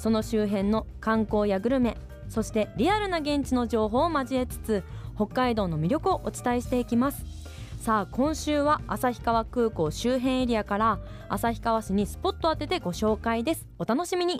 その周辺の観光やグルメそしてリアルな現地の情報を交えつつ北海道の魅力をお伝えしていきます。さあ今週は旭川空港周辺エリアから旭川市にスポット当ててご紹介です。お楽しみに.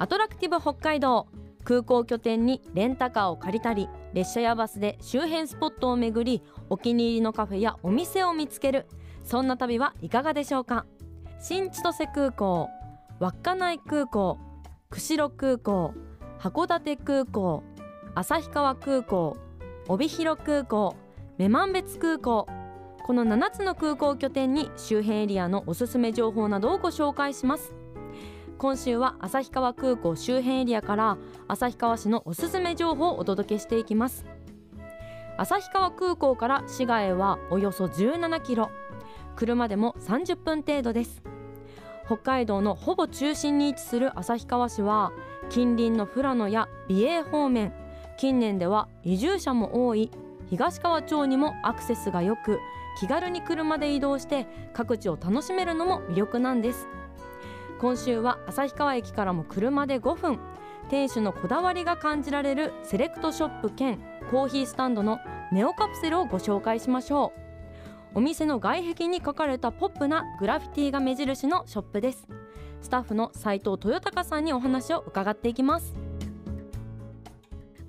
アトラクティブ北海道。空港拠点にレンタカーを借りたり列車やバスで周辺スポットを巡りお気に入りのカフェやお店を見つける。そんな旅はいかがでしょうか？新千歳空港稚内空港釧路空港函館空港旭川空港帯広空港女満別空港この7つの空港を拠点に周辺エリアのおすすめ情報などをご紹介します。今週は旭川空港周辺エリアから旭川市のおすすめ情報をお届けしていきます。旭川空港から市街はおよそ17キロ。車でも30分程度です。北海道のほぼ中心に位置する旭川市は近隣の富良野や美瑛方面近年では移住者も多い。東川町にもアクセスが良く気軽に車で移動して各地を楽しめるのも魅力なんです。今週は旭川駅からも車で5分店主のこだわりが感じられるセレクトショップ兼コーヒースタンドのネオカプセルをご紹介しましょう。お店の外壁に書かれたポップなグラフィティが目印のショップです。スタッフの斉藤豊隆さんにお話を伺っていきます。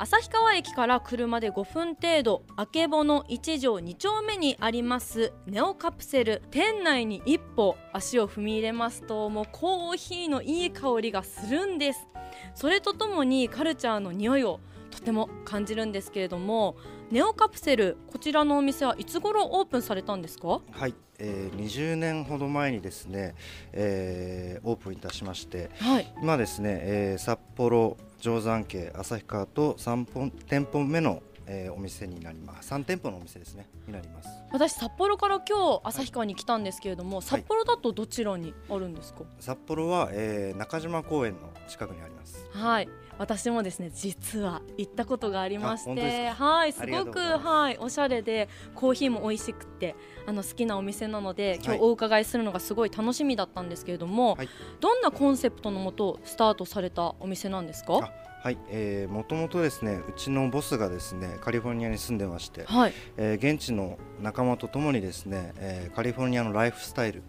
旭川駅から車で5分程度あけぼの1条2丁目にありますネオカプセル店内に一歩足を踏み入れますともうコーヒーのいい香りがするんです。それとともにカルチャーの匂いをとても感じるんですけれどもネオカプセルこちらのお店はいつ頃オープンされたんですか？はい、えー、20年ほど前にですね、えーオープンいたしましてはい。今ですね、えー札幌定山渓旭川と3本店舗目の、えーお店になります。3店舗のお店ですね。になります。私札幌から今日旭川に来たんですけれども、札幌だとどちらにあるんですか？札幌は、えー中島公園の近くにあります。はい。私もですね実は行ったことがありましてはいす。ごくはいおしゃれでコーヒーも美味しくてあの好きなお店なので今はい。日お伺いするのがすごい楽しみだったんですけれども、はい。どんなコンセプトのもとスタートされたお店なんですか？あはい、えー、もともとですねうちのボスがですねカリフォルニアに住んでまして、はい。えー現地の仲間とともにですね、えーカリフォルニアのライフスタイル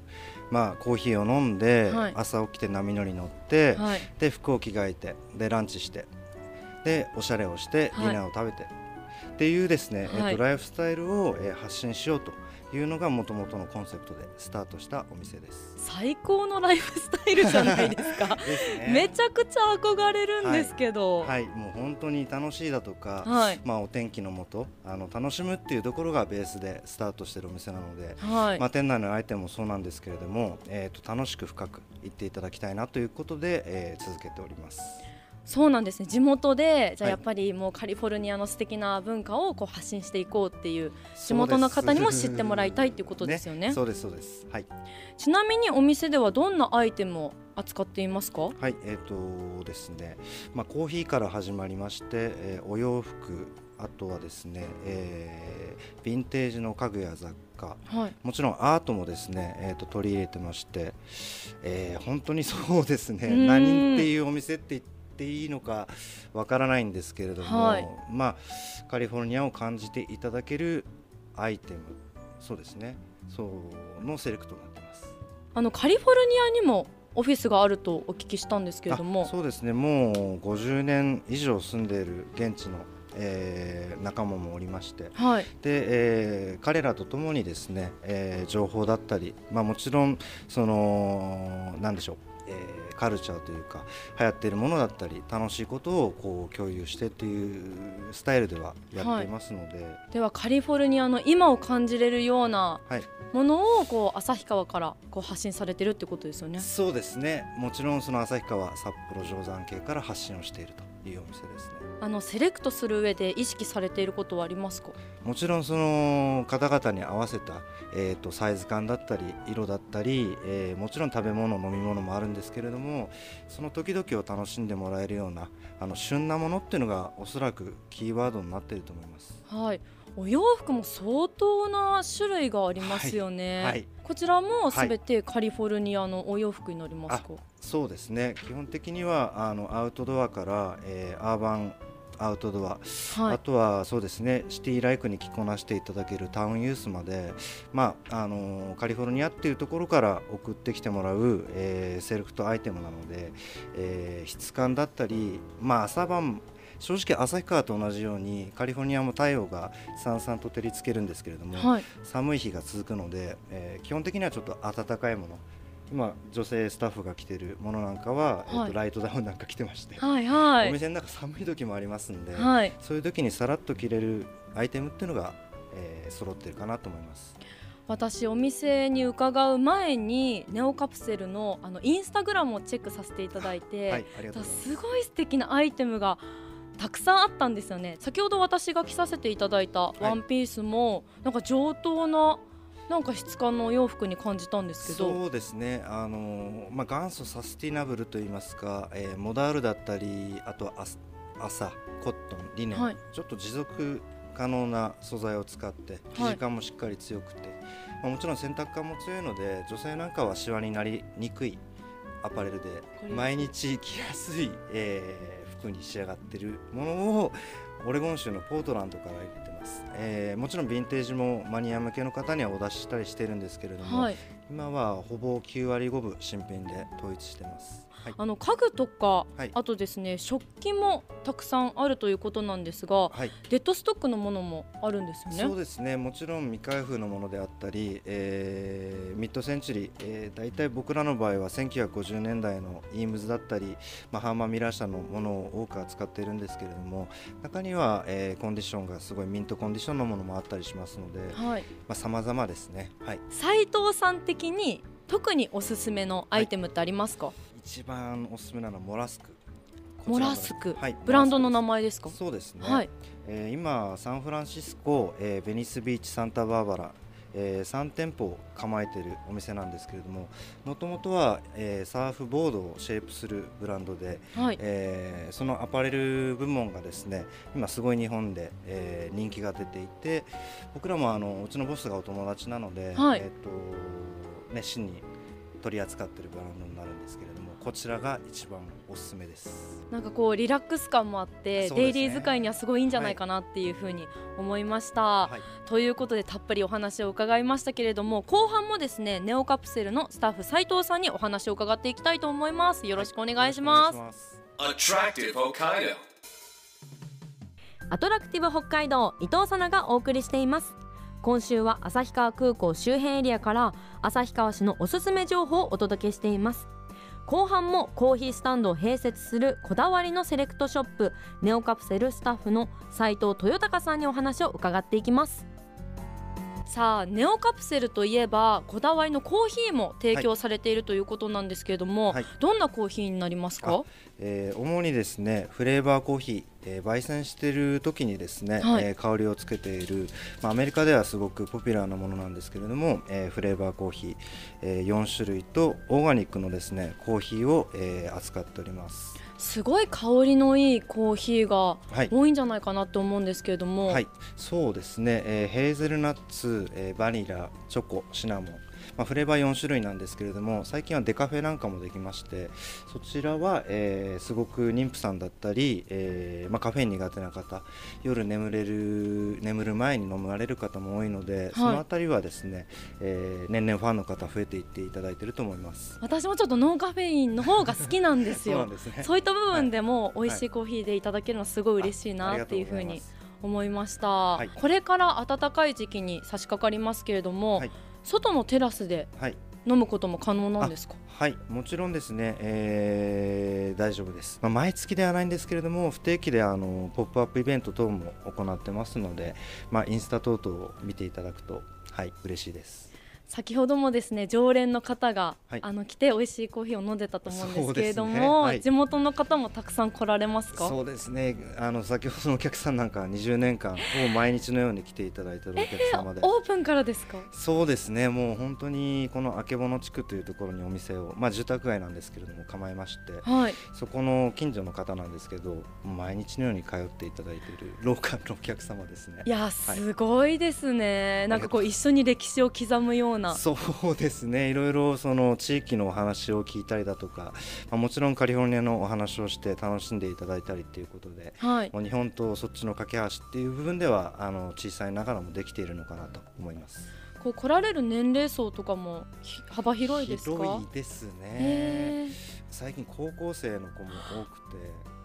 まあコーヒーを飲んで、はい。朝起きて波乗り乗って、はい。で服を着替えてでランチしてでおしゃれをしてはい。ディナーを食べて、っていうですね、えはい。ーとライフスタイルを、えー発信しようというのがもともとのコンセプトでスタートしたお店です。最高のライフスタイルじゃないですか。ね。めちゃくちゃ憧れるんですけど。はい、もう本当に楽しいだとか、はい。まあ、お天気のもとあの楽しむっていうところがベースでスタートしてるお店なので、はい。まあ、店内のアイテムもそうなんですけれども、えー、と楽しく深く行っていただきたいなということで、えー続けております。そうなんですね。地元でじゃあはい。やっぱりもうカリフォルニアの素敵な文化をこう発信していこうっていう地元の方にも知ってもらいたいっていうことですよね。そうですそうです。はい。ちなみにお店ではどんなアイテムを扱っていますか？はい、えっ、とですね、まあコーヒーから始まりまして、えーお洋服、あとはですね、えーヴィンテージの家具や雑貨、はい。もちろんアートもですね、えー、と取り入れてまして、えー本当にそうですね。何っていうお店って言っていいのかわからないんですけれども、はい。まあカリフォルニアを感じていただけるアイテムそうですね。そうのセレクトになってます。あのカリフォルニアにもオフィスがあるとお聞きしたんですけれどあもそうですね。もう50年以上住んでいる現地の、えー仲間もおりまして。はい。で、えー彼らと共にですね、えー情報だったり、まあ、もちろんそのなんでしょう、えーカルチャーというか流行っているものだったり楽しいことをこう共有してっていうスタイルではやっていますので、ではカリフォルニアの今を感じれるようなはい。ものをこう旭川からこう発信されてるってことですよね。そうですね。もちろんその旭川札幌定山系から発信をしているというお店ですねあのセレクトする上で意識されていることはありますか？もちろんその方々に合わせた、えー、とサイズ感だったり色だったり、えーもちろん食べ物飲み物もあるんですけれどもその時々を楽しんでもらえるようなあの旬なものっていうのがおそらくキーワードになっていると思います。はい。お洋服も相当な種類がありますよね。はいこちらもすべてカリフォルニアのお洋服になりますか？そうですね。基本的にはあのアウトドアから、えーアーバンアウトドア、はい。あとはそうですね。シティライクに着こなしていただけるタウンユースまで、まああのカリフォルニアっていうところから送ってきてもらう、えーセレクトアイテムなので、えー質感だったり、まあ、朝晩正直旭川と同じようにカリフォルニアも太陽がさんさんと照りつけるんですけれども、はい。寒い日が続くので、えー基本的にはちょっと暖かいもの今女性スタッフが着てるものなんかは、えーはいとライトダウンなんか着てまして、はいはい。お店の中寒い時もありますんで、はい。そういう時にさらっと着れるアイテムっていうのが、えー揃ってるかなと思います。私お店に伺う前にネオカプセルのあのインスタグラムをチェックさせていただいて、はい、います。すごい素敵なアイテムがたくさんあったんですよね先ほど私が着させていただいたワンピースも、なんか上等ななんか質感のお洋服に感じたんですけど。そうですね、あのーまあ、元祖サスティナブルといいますか、えーモダールだったりあとは朝コットンリネン、はい。ちょっと持続可能な素材を使って生地感もしっかり強くて、まあ、もちろん洗濯感も強いので女性なんかはシワになりにくいアパレルで毎日着やすい、えー服に仕上がってるものをオレゴン州のポートランドから入れてます、えーもちろんヴィンテージもマニア向けの方にはお出ししたりしてるんですけれども、はい、今はほぼ9割5分新品で統一してます。はい、あの家具とか、はい。あとですね食器もたくさんあるということなんですがはい、デッドストックのものもあるんですよね。そうですね。もちろん未開封のものであったり、えーミッドセンチュリー、えー、大体僕らの場合は1950年代のイームズだったり、まあ、ハーマーミラー社のものを多く扱っているんですけれども中には、えーコンディションがすごいミントコンディションのものもあったりしますのではい。まあ様々ですね、はい、斉藤さん的に特におすすめのアイテムってありますか、一番おすすめなのはモラスク。モらラスク、はい、ブランドの名モ前ですか？そうですね、はい。えー今サンフランシスコ、えーベニスビーチサンタバーバラ、え3店舗構えているお店なんですけれどももともとは、えーサーフボードをシェイプするブランドで、はい。えーそのアパレル部門がですね今すごい日本で、えー人気が出ていて僕らもあのうちのボスがお友達なので、はい。えーと熱心に取り扱っているブランドになるんですけれどもこちらが一番おすすめです。なんかこうリラックス感もあって、ね。デイリー使いにはすごいいいんじゃないかなっていうふうに思いました、はい。ということでたっぷりお話を伺いましたけれども後半もですねネオカプセルのスタッフ斉藤さんにお話を伺っていきたいと思います。よろしくお願いします,、よろしくお願いします。Attractive Hokkaido. アトラクティブ北海道伊藤さながお送りしています。今週は旭川空港周辺エリアから旭川市のおすすめ情報をお届けしています後半もコーヒースタンドを併設するこだわりのセレクトショップネオカプセルスタッフの斉藤豊隆さんにお話を伺っていきます。さあネオカプセルといえばこだわりのコーヒーも提供されているということなんですけれども、はい。どんなコーヒーになりますか？えー主にですねフレーバーコーヒー、えー焙煎している時にですね、はい。えー香りをつけている、まあ、アメリカではすごくポピュラーなものなんですけれども、えーフレーバーコーヒー、えー4種類とオーガニックのですねコーヒーを、えー扱っております。すごい香りのいいコーヒーがはい。多いんじゃないかなと思うんですけれども、はい、そうですね、えーヘーゼルナッツ、えーバニラ、チョコ、シナモン、まあ、フレーバー4種類なんですけれども最近はデカフェなんかもできましてそちらは、えーすごく妊婦さんだったり、えーまあ、カフェイン苦手な方夜眠れる眠る前に飲まれる方も多いので、そのあたりはですね、えー年々ファンの方増えていっていただいていると思います。私もちょっとノンカフェインの方が好きなんです そうなよんですね。そういった部分でもはい美味しいコーヒーでいただけるのはすごい嬉しいなっていうふうに思いました、い。これから暖かい時期に差し掛かりますけれども、はい外のテラスではい。飲むことも可能なんですか？はい。もちろんですね、えー大丈夫です、まあ、毎月ではないんですけれども不定期であのポップアップイベント等も行ってますので、まあ、インスタ等々を見ていただくとはい嬉しいです先ほどもですね常連の方が、はい。あの来て美味しいコーヒーを飲んでたと思うんですけれども、ね。はい。地元の方もたくさん来られますか？そうですね。あの先ほどのお客さんなんか20年間ほぼ毎日のように来ていただいているお客様で、オープンからですか？そうですね。もう本当にこのあけぼの地区というところにお店を、まあ、住宅街なんですけれども構えましてはい。そこの近所の方なんですけど毎日のように通っていただいているローカルのお客様ですね。いやすごいですね、なんかこう一緒に歴史を刻むような。そうですね。いろいろその地域のお話を聞いたりだとか、まあ、もちろんカリフォルニアのお話をして楽しんでいただいたりっていうことではい。もう日本とそっちの架け橋っていう部分ではあの小さいながらもできているのかなと思います。こう来られる年齢層とかもひ幅広いですか？広いですね。最近高校生の子も多くて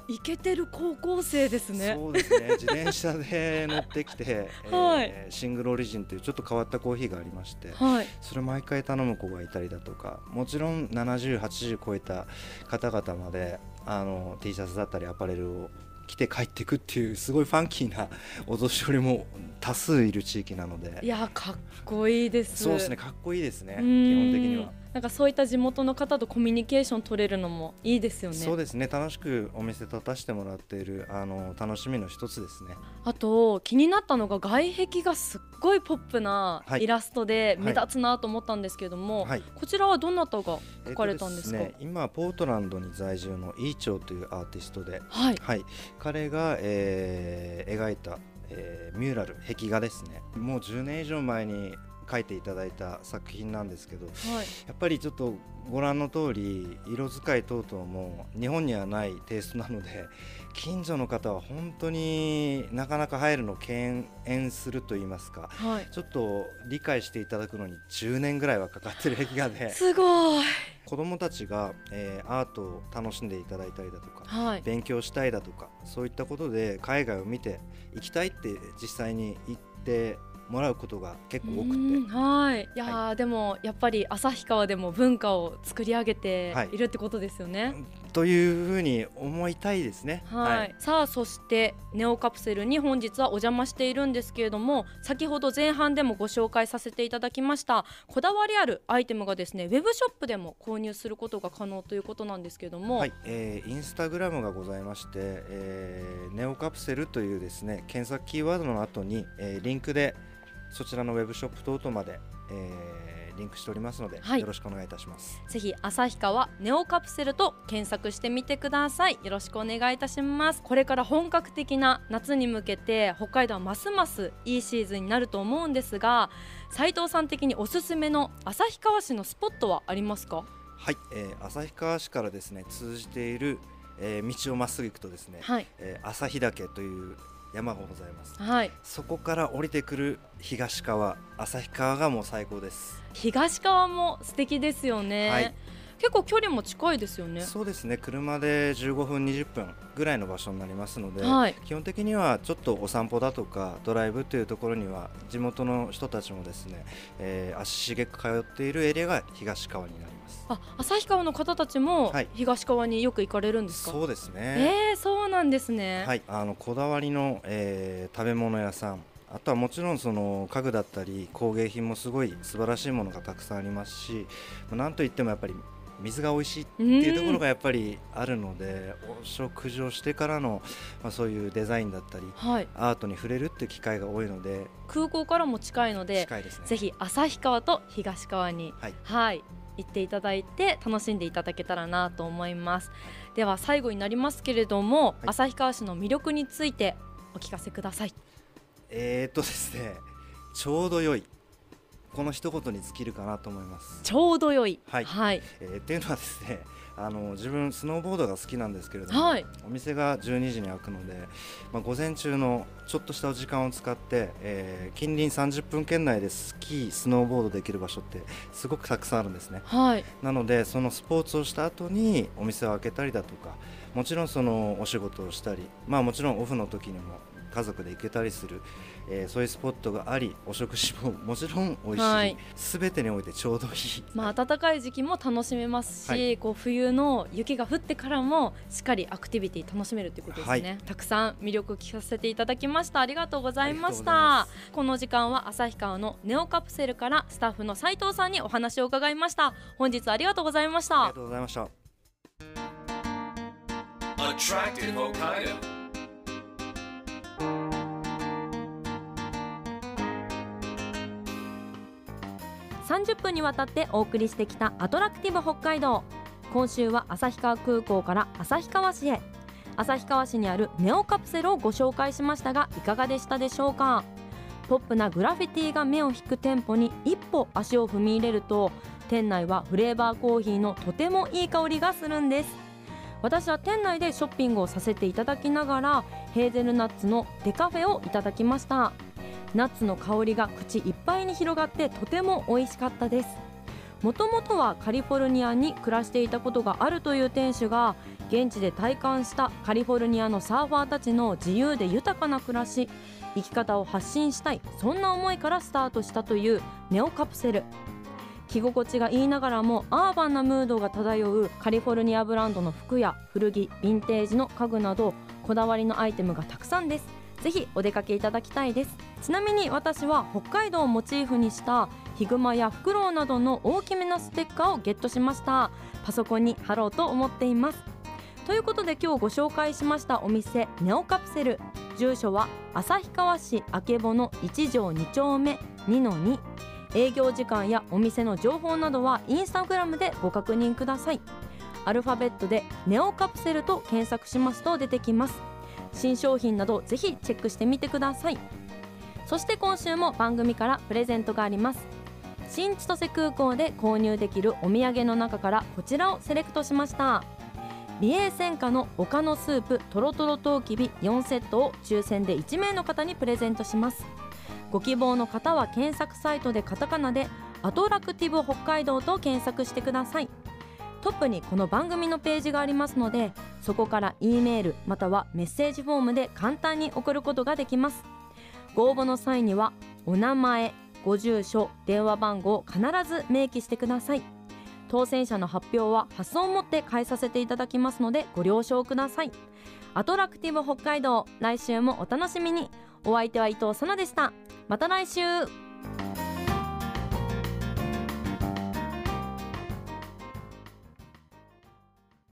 イケてる高校生ですね。そうですね。自転車で乗ってきて、はい。えーシングルオリジンというちょっと変わったコーヒーがありましてはい。それ毎回頼む子がいたりだとかもちろん7080超えた方々まであの T シャツだったりアパレルを着て帰っていくっていうすごいファンキーなお年寄りも多数いる地域なので。いやかっこいいです。そうですね。かっこいいですね。基うん。本的には。なんかそういった地元の方とコミュニケーション取れるのもいいですよね。そうですね。楽しくお店立たせてもらっているあの楽しみの一つですね。あと気になったのが外壁がすっごいポップなはい。イラストではい。目立つなと思ったんですけども、はい。こちらはどなたが描かれたんですか、えっとね、今ポートランドに在住のイーチョウというアーティストで、はい。はい、彼が、えー描いた、えーミューラル壁画ですね。もう10年以上前に描いていただいた作品なんですけどはい。やっぱりちょっとご覧の通り色使い等々も日本にはないテイストなので 近所の方は本当になかなか入るのを敬遠すると言いますかはい。ちょっと理解していただくのに10年ぐらいはかかってる壁画ですごい。子どもたちが、えーアートを楽しんでいただいたりだとかはい。勉強したいだとかそういったことで海外を見て行きたいって実際に言ってもらうことが結構多くうんてはい。いやー、でもやっぱり旭川でも文化を作り上げてはい。いるってことですよね。というふうに思いたいですね。はい、さあそしてネオカプセルに本日はお邪魔しているんですけれども先ほど前半でもご紹介させていただきましたこだわりあるアイテムがですねウェブショップでも購入することが可能ということなんですけれども、はい、えーインスタグラムがございまして、えーネオカプセルというですね検索キーワードの後に、えーリンクでそちらのウェブショップ等々まで、えーリンクしておりますので、はい。よろしくお願いいたします。ぜひ旭川ネオカプセルと検索してみてください。よろしくお願いいたします。これから本格的な夏に向けて北海道はますますいいシーズンになると思うんですが斉藤さん的におすすめの旭川市のスポットはありますか？はい、えー旭川市からですね通じている、えー道をまっすぐ行くとですね、はい。えー旭岳という山がございます。はいそこから降りてくる東川旭川がもう最高です。東川も素敵ですよね、はい結構距離も近いですよね。そうですね。車で15分20分ぐらいの場所になりますので、はい。基本的にはちょっとお散歩だとかドライブというところには地元の人たちもですね、えー足しげく通っているエリアが東川になります。あ旭川の方たちもはい。東川によく行かれるんですか、そうですね、えー、そうなんですね、はい、あのこだわりの、えー食べ物屋さんあとはもちろんその家具だったり工芸品もすごい素晴らしいものがたくさんありますしなんといってもやっぱり水が美味しいっていうところがやっぱりあるのでお食事をしてからの、まあ、そういうデザインだったりはい、アートに触れるっていう機会が多いので空港からも近いのでね。ぜひ旭川と東川にはい。はい行っていただいて楽しんでいただけたらなと思います。では最後になりますけれども、はい。旭川市の魅力についてお聞かせください。えー、っとですねちょうど良いこの一言に尽きるかなと思います。ちょうど良い。はい。はい、えーっていうのはですね あの自分スノーボードが好きなんですけれども、はい。お店が12時に開くので、まあ、午前中のちょっとしたお時間を使って、えー近隣30分圏内でスキースノーボードできる場所ってすごくたくさんあるんですね。はい。なのでそのスポーツをした後にお店を開けたりだとかもちろんそのお仕事をしたりまあもちろんオフの時にも家族で行けたりする、えーそういうスポットがありお食事も もちろん美味しい、はい。すべてにおいてちょうどいい。まあ暖かい時期も楽しめますし、はい。こう冬の雪が降ってからもしっかりアクティビティ楽しめるということですね、はい。たくさん魅力聞かせていただきました。ありがとうございました。まこの時間は旭川のネオカプセルからスタッフの斉藤さんにお話を伺いました。本日ありがとうございました。ありがとうございました。Attractive Hokkaido. 30分にわたってお送りしてきたアトラクティブ北海道。今週は旭川空港から旭川市へ。旭川市にあるネオカプセルをご紹介しましたがいかがでしたでしょうか？ポップなグラフィティが目を引く店舗に一歩足を踏み入れると店内はフレーバーコーヒーのとてもいい香りがするんです。私は店内でショッピングをさせていただきながらヘーゼルナッツのデカフェをいただきました。ナッツの香りが口いっぱいに広がってとても美味しかったです。もともとはカリフォルニアに暮らしていたことがあるという店主が現地で体感したカリフォルニアのサーファーたちの自由で豊かな暮らし生き方を発信したいそんな思いからスタートしたというネオカプセル。着心地が言いながらもアーバンなムードが漂うカリフォルニアブランドの服や古着ヴィンテージの家具などこだわりのアイテムがたくさんです。ぜひお出かけいただきたいです。ちなみに私は北海道をモチーフにしたヒグマやフクロウなどの大きめなステッカーをゲットしました。パソコンに貼ろうと思っています。ということで今日ご紹介しましたお店ネオカプセル。住所は旭川市曙の1条2丁目2の2営業時間やお店の情報などはインスタグラムでご確認ください。アルファベットでネオカプセルと検索しますと出てきます。新商品などぜひチェックしてみてください。そして今週も番組からプレゼントがあります。新千歳空港で購入できるお土産の中からこちらをセレクトしました。美瑛専科の岡のスープとろとろとうきび4セットを抽選で1名の方にプレゼントします。ご希望の方は検索サイトでカタカナでアトラクティブ北海道と検索してください。トップにこの番組のページがありますのでそこから E メールまたはメッセージフォームで簡単に送ることができます。ご応募の際にはお名前ご住所電話番号を必ず明記してください。当選者の発表は発送をもって返させていただきますのでご了承ください。アトラクティブ北海道来週もお楽しみに。お相手は伊藤さなでした。また来週。